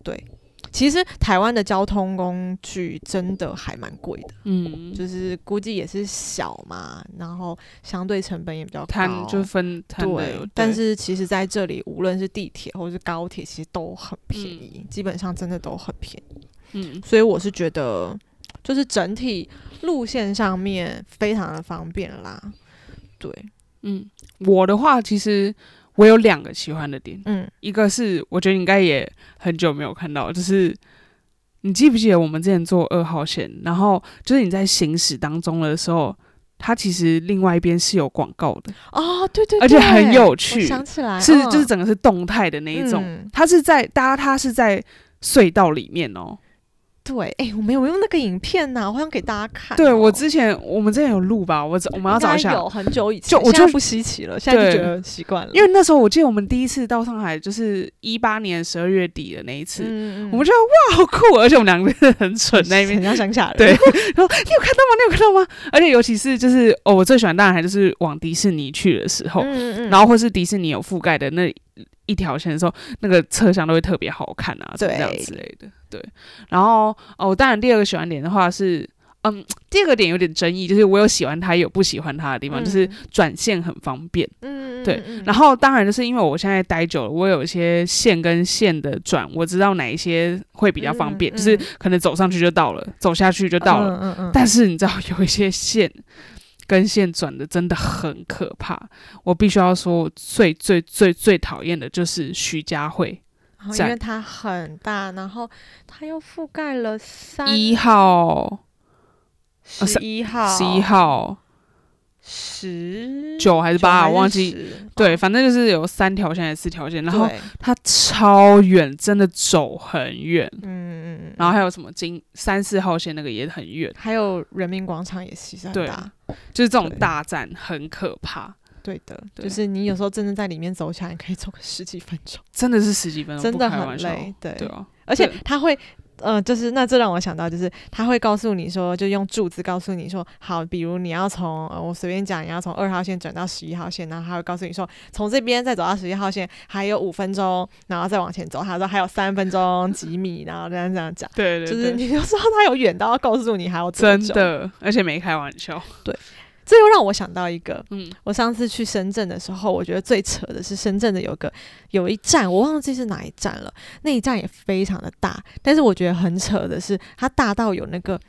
对，其实台湾的交通工具真的还蛮贵的，嗯，就是估计也是小嘛，然后相对成本也比较摊高。就分对，，但是其实在这里，无论是地铁或是高铁，其实都很便宜，基本上真的都很便宜。嗯。所以我是觉得，就是整体路线上面非常的方便啦。对，嗯，我的话其实我有两个喜欢的点，嗯，一个是我觉得你应该也很久没有看到，就是你记不记得我们之前坐二号线，然后就是你在行驶当中的时候，它其实另外一边是有广告的，哦，对对而且很有趣。想起来，是嗯。就是整个是动态的那一种，嗯。它是在大家它是在隧道里面哦。对，哎、我没有用那个影片呐、我想给大家看哦、对我之前我们之前有录吧，我找我们要找一下有很久以前，就我就不稀奇了，现在就觉得习惯了，因为那时候我记得我们第一次到上海就是一八年十二月底的那一次，嗯我们觉得哇好酷，而且我们两个真的很蠢那一边很像乡下人，对，然后你有看到吗？你有看到吗？而且尤其是就是哦，我最喜欢当然还就是往迪士尼去的时候，嗯嗯嗯，然后或是迪士尼有覆盖的那一条线的时候，那个车厢都会特别好看啊，怎么这样之类的。对，然后哦，当然第二个喜欢点的话是。嗯，第二个点有点争议，就是我有喜欢它，也有不喜欢它的地方，就是转线很方便。嗯，嗯对，嗯然后当然就是因为我现在待久了，我有一些线跟线的转，我知道哪一些会比较方便，就是可能走上去就到了，走下去就到了。嗯嗯嗯，但是你知道有一些线跟线转的真的很可怕，我必须要说，我最最最最讨厌的就是徐家汇因为它很大，然后它又覆盖了三一号、十一号、十一、号、十九还是八，我忘记。对，反正就是有三条线还是四条线，然后它超远，真的走很远。嗯嗯嗯，然后还有什么金三四号线那个也很远，还有人民广场也其实很对大，就是这种大站很可怕，对的，对就是你有时候真的在里面走起来，可以走个十几分钟，真的是十几分钟，真的很累，对对啊，而且对他会，呃，就是那这让我想到，就是他会告诉你说，就用柱子告诉你说，好，比如你要从，呃，我随便讲，你要从二号线转到十一号线，然后他会告诉你说，从这边再走到十一号线还有五分钟，然后再往前走，他说还有三分钟几米，然后这样这样讲，对对对，就是你就知道他有远到要告诉你还有，真的，而且没开玩笑，这又让我想到一个，嗯，我上次去深圳的时候，我觉得最扯的是深圳的有个有一站，我忘记是哪一站了。那一站也非常的大，但是我觉得很扯的是，它大到有那个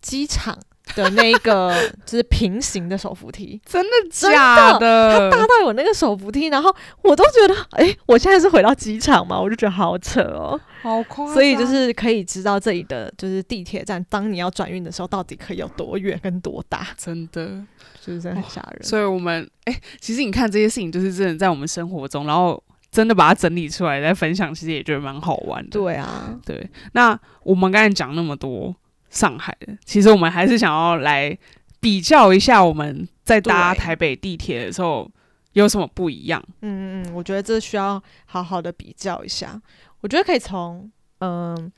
机场的那个 就是平行的手扶梯，真的假的它的？大到有那个手扶梯，然后我都觉得，哎、我现在是回到机场嘛，我就觉得好扯哦。好夸张，所以就是可以知道这里的就是地铁站，当你要转运的时候，到底可以有多远跟多大，真的，就是真的很吓人。所以我们哎、其实你看这些事情，就是真的在我们生活中，然后真的把它整理出来再分享，其实也觉得蛮好玩的。对啊，对，那我们刚才讲那么多上海的，其实我们还是想要来比较一下我们在搭台北地铁的时候有什么不一样。嗯嗯嗯，我觉得这需要好好的比较一下。我觉得可以从嗯，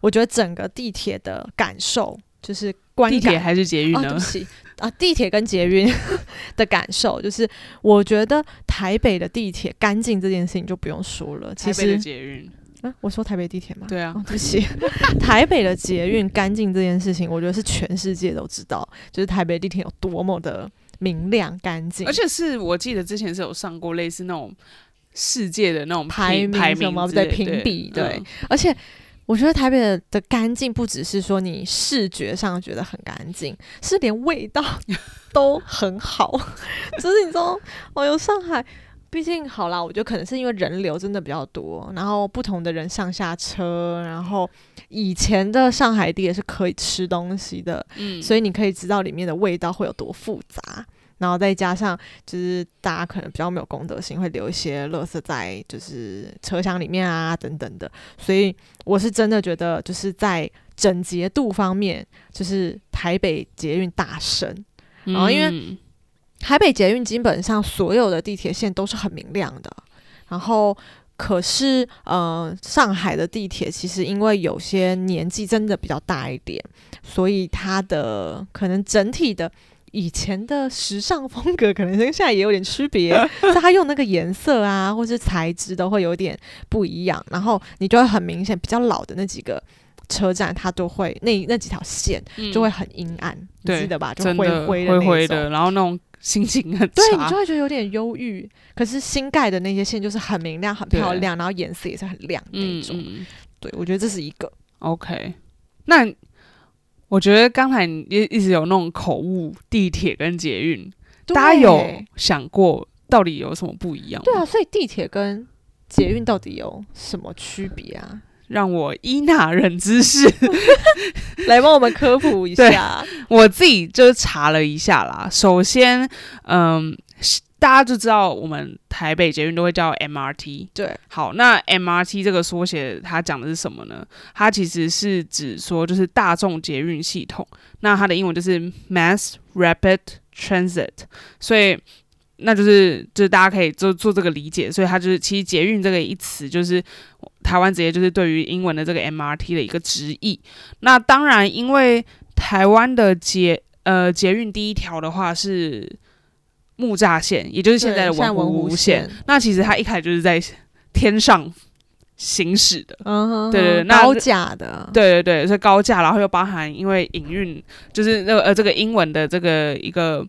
我觉得整个地铁的感受，就是。地铁还是捷运哦，呢？对不起啊，地铁跟捷运的感受，就是我觉得台北的地铁干净这件事情就不用说了。其台北的实，捷运，啊，我说台北地铁吗？对啊哦，，对不起，台北的捷运干净这件事情，我觉得是全世界都知道，就是台北地铁有多么的明亮干净，而且是我记得之前是有上过类似那种世界的那种排名排什么名之类对评比对嗯而且我觉得台北的的干净不只是说你视觉上觉得很干净，是连味道 都很好。就是你知道，哦哟，上海毕竟好啦，我觉得可能是因为人流真的比较多，然后不同的人上下车，然后以前的上海地铁是可以吃东西的，嗯，所以你可以知道里面的味道会有多复杂。然后再加上，就是大家可能比较没有公德心，会留一些垃圾在就是车厢里面啊等等的。所以我是真的觉得，就是在整洁度方面，就是台北捷运大神。然后因为嗯台北捷运基本上所有的地铁线都是很明亮的，然后可是呃，上海的地铁其实因为有些年纪真的比较大一点，所以它的可能整体的。以前的时尚风格可能跟现在也有点区别，所以它用那个颜色啊，或是材质都会有点不一样。然后你就会很明显，比较老的那几个车站，它都会那那几条线就会很阴暗，你对记得吧？就灰灰的灰灰的，然后那种心情很对你就会觉得有点忧郁。可是新盖的那些线就是很明亮、很漂亮，然后颜色也是很亮那种。对，我觉得这是一个。，OK，那我觉得刚才你一一直有那种口误，地铁跟捷运，大家有想过到底有什么不一样？对啊，所以地铁跟捷运到底有什么区别啊？让我依纳人知识，来帮我们科普一下。我自己就是查了一下啦。首先，嗯，大家就知道我们台北捷运都会叫 MRT。对，好，那 MRT 这个缩写它讲的是什么呢？它其实是指说就是大众捷运系统，那它的英文就是 Mass Rapid Transit，所以那就是就是大家可以做做这个理解，所以它就是其实捷运这个一词就是台湾直接就是对于英文的这个 MRT 的一个直译。那当然，因为台湾的捷呃捷运第一条的话是木栅线，也就是现在的文湖文湖线线。那其实它一开始就是在天上行驶的。嗯哼对对对那高架的，对对对，所以高架，然后又包含因为营运，就是那个呃这个英文的这个一个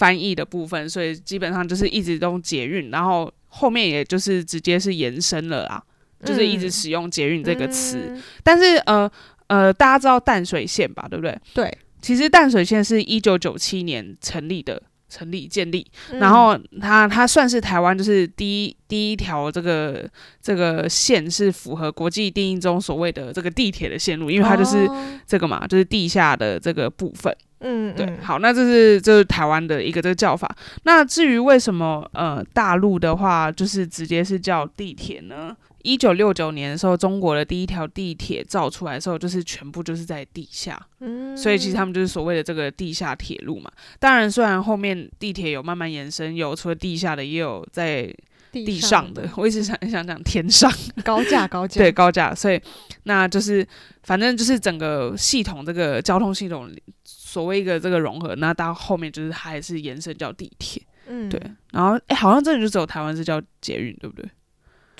翻译的部分，所以基本上就是一直都用捷运，然后后面也就是直接是延伸了啊，就是一直嗯使用捷运这个词。嗯但是呃呃，大家知道淡水线吧，对不对？对，其实淡水线是一九九七年成立的。成立建立，嗯然后它它算是台湾就是第一第一条这个这个线是符合国际定义中所谓的这个地铁的线路，因为它就是哦这个嘛，就是地下的这个部分。嗯，对，嗯好，那这是这是台湾的一个这个叫法。那至于为什么呃大陆的话就是直接是叫地铁呢？一九六九年的时候，中国的第一条地铁造出来的时候，就是全部就是在地下，嗯所以其实他们就是所谓的这个地下铁路嘛。当然，虽然后面地铁有慢慢延伸，有除了地下的，也有在地上的。我一直想想讲天上，高架高架，对高架，所以那就是反正就是整个系统这个交通系统所谓一个这个融合，那到后面就是它还是延伸叫地铁，嗯，对。然后哎、好像真的就只有台湾是叫捷运，对不对？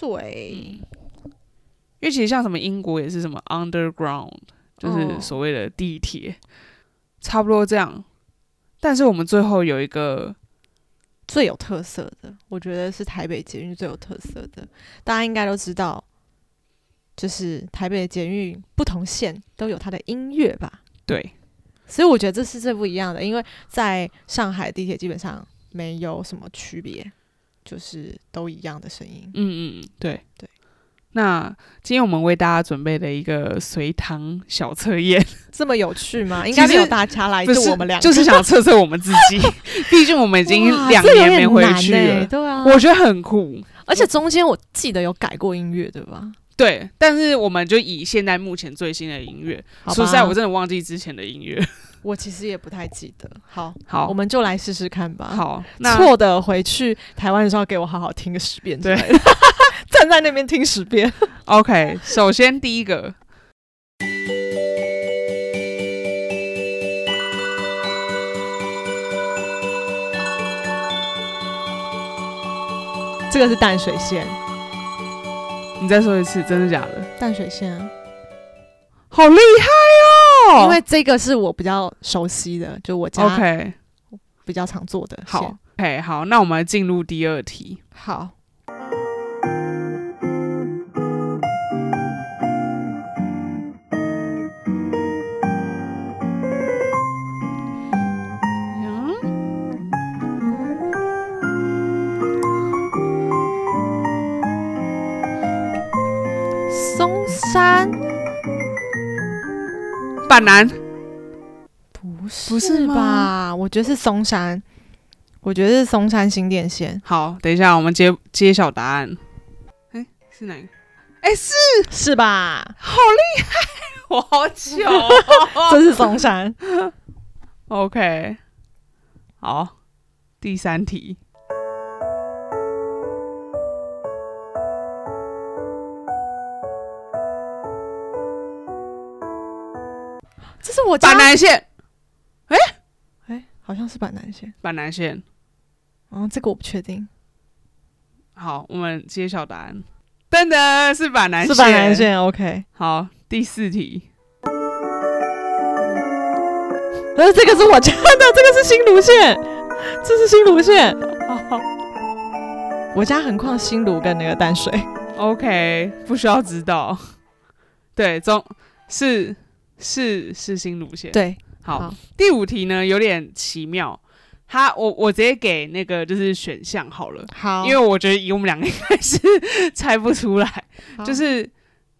对，因为其实像什么英国也是什么 underground，就是哦。所谓的地铁，差不多这样。但是我们最后有一个最有特色的，我觉得是台北捷运最有特色的，大家应该都知道，就是台北的捷运不同线都有它的音乐吧，对，所以我觉得这是最不一样的，因为在上海地铁基本上没有什么区别，就是都一样的声音。嗯嗯，对对。那今天我们为大家准备了一个随堂小测验，这么有趣吗？应该没有大家来，就是我们两个，就是想测测我们自己，毕竟我们已经两年没回去了。对啊，我觉得很酷，而且中间我记得有改过音乐，对吧？对，但是我们就以现在目前最新的音乐，说实在，我真的忘记之前的音乐。我其实也不太记得。好，好我们就来试试看吧。，好，那错的回去台湾的时候给我好好听个十遍之对类的，站在那边听十遍。OK，首先第一个，这个是淡水线，你再说一次，真的假的？淡水线啊，好厉害哦！因为这个是我比较熟悉的，就我家比较常做的。好，哎，好，那我们进入第二题。好。嗯，山。板南不是不是吧？我觉得是松山，我觉得是松山新店线，好，等一下我们揭揭晓答案。哎、是哪个？哎、是，是吧？好厉害，我好巧、哦。这是松山。OK，好，第三题。这是我家板南线，哎、哎好像是板南线。板南线。哦，这个我不确定，好，我们揭晓答案。噔噔，是板南线。是板南。线。OK，好，第四题。呃，这个是我家的，这个是新芦线，这是新芦线。我家横跨新芦跟那个淡水。OK，不需要知道。对，中是是是新路线。，对，好，好第五题呢有点奇妙，他我我直接给那个就是选项好了，好因为我觉得以我们两个应该是猜不出来，就是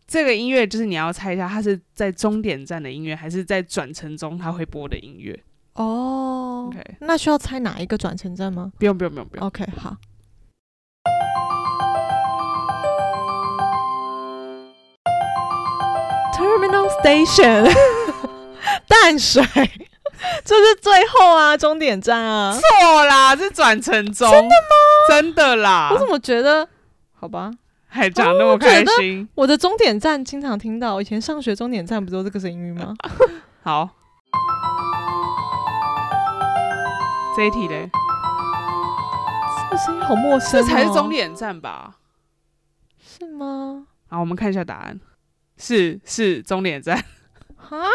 这个音乐就是你要猜一下，它是在终点站的音乐，还是在转乘中它会播的音乐哦？OK，那需要猜哪一个转乘站吗不用不用不用不用，？OK，好。Station，淡水，这是最后啊，终点站啊。错啦，是转乘中，真的吗？真的啦我，怎么觉得？好吧，还讲那么开心，我的终点站经常听到，以前上学终点站不都这个声音吗？好，这一题嘞，这个声音好陌生、这哦，才是终点站吧？是吗？好，我们看一下答案，是是终点站。啊，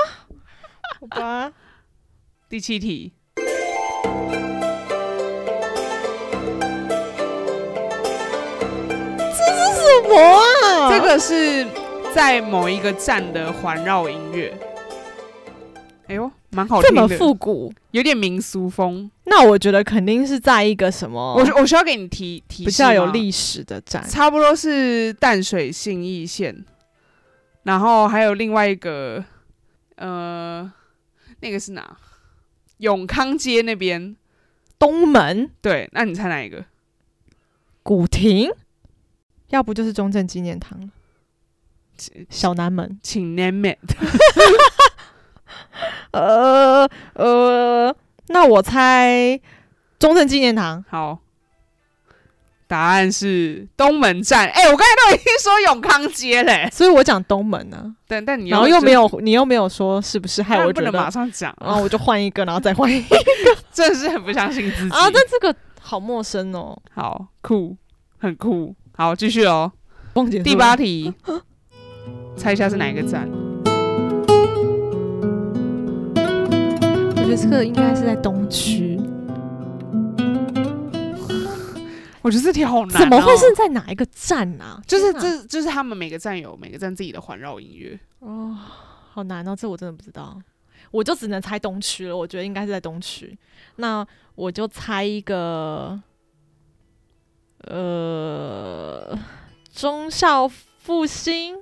好吧，第七题，这是什么啊？这个是在某一个站的环绕音乐。哎呦，蛮好这么，复古，有点民俗风。那我觉得肯定是在一个什么我我需要给你提提示比较有历史的站。差不多是淡水信义线，然后还有另外一个，呃，那个是哪？永康街那边。东门对，那你猜哪一个？古亭，要不就是中正纪念堂了。小南门，请 name it。呃呃，那我猜中正纪念堂。好，答案是东门站。哎、我刚才都已经说永康街嘞，所以我讲东门呢、但但你然后又没有，你又没有说是不是？害我不能马，上讲然后 我就换一个，然后再换一个 真的是很不相信自己啊！但这个好陌生哦。好酷，很酷。好，继续哦。第八题，猜一下是哪一个站？我觉得这个应该是在东区，我觉得这题好难、哦。怎么会是？在哪一个站啊？就是这就是他们每个站有每个站自己的环绕音乐。哦，好难哦，这我真的不知道，我就只能猜东区了。我觉得应该是在东区，那我就猜一个，呃，忠孝复兴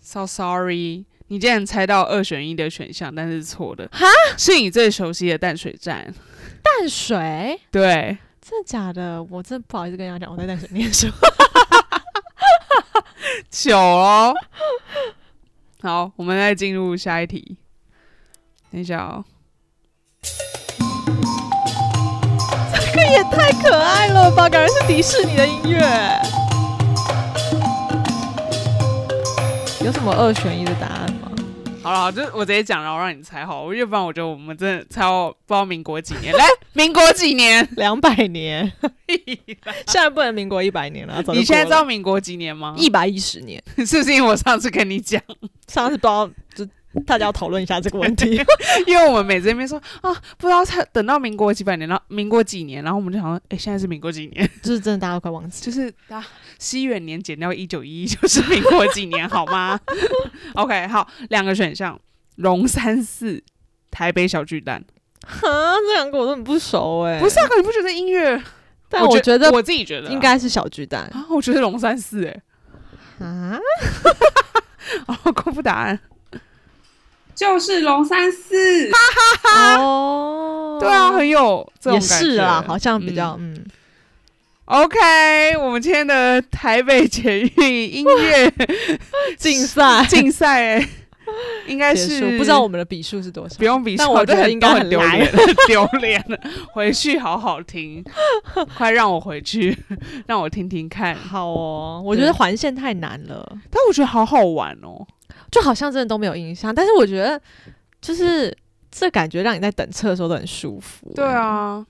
So sorry，你竟然猜到二选一的选项，但是错的。哈，是你最熟悉的淡水站。淡水，对，真的假的？我真的不好意思跟人家讲我在淡水念书。糗哦。好，我们再进入下一题。等一下哦，这个也太可爱了吧，感觉是迪士尼的音乐。有什么二选一的答案吗？好了，就我直接讲，然后让你猜好，要不然我觉得我们真的猜到不知道民国几年。来，民国几年？两百年，现在不能民国一百年了。你现在知道民国几年吗？一百一十年？是不是因为我上次跟你讲？上次不知道，就 大家要讨论一下这个问题。因为我们每次那边说啊，不知道他等到民国几百年，然后民国几年，然后我们就想说，哎、现在是民国几年？就是真的大家都快忘记。就是啊，西元年减掉一九一一，就是民国几年，好吗？OK，好，两个选项：龙山寺、台北小巨蛋。哈，这两个我都很不熟哎、不是啊，你不觉得音乐？但我觉得我自己觉得啊应该是小巨蛋啊，我觉得龙山寺哎、啊。哦，公布答案。就是龙山寺。哦，对啊，很有这种也感觉。是啊，好像比较嗯 OK，我们今天的台北捷运音乐 竞赛 竞赛应该结束是不知道我们的比数是多少不。用比较，但我觉得很应该很都很丢难脸，丢脸了。回去好好听，快让我回去，让我听听看。好哦，我觉对得环线太难了，但我觉得好好玩哦。就好像真的都没有印象。但是我觉得就是这感觉让你在等车的时候都很舒服。对，啊，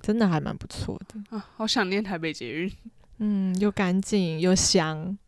真的还蛮不错的。啊，好想念台北捷运，嗯，又干净又香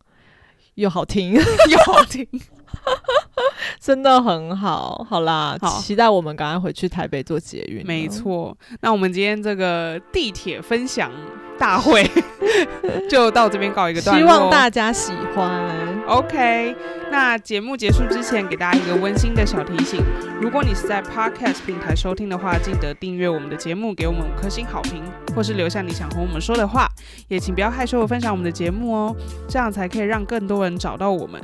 又好听，又好听。真的很好。好啦，好期待我们赶快回去台北做捷运。没，错，那我们今天这个地铁分享大会 就到这边告一个段落希。望大家喜欢。OK，那节目结束之前，给大家一个温馨的小提醒：如果你是在 Podcast 平台收听的话，记得订阅我们的节目，给我们五颗星好评，或是留下你想和我们说的话。也请不要害羞的分享我们的节目哦，这样才可以让更多人找到我们。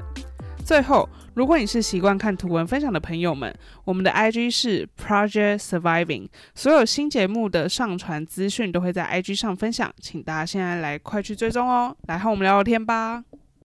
最后，如果你是习惯看图文分享的朋友们，我们的 IG 是 Project Surviving，所有新节目的上传资讯都会在 IG 上分享，请大家现在来快去追踪哦，来和我们聊聊天吧。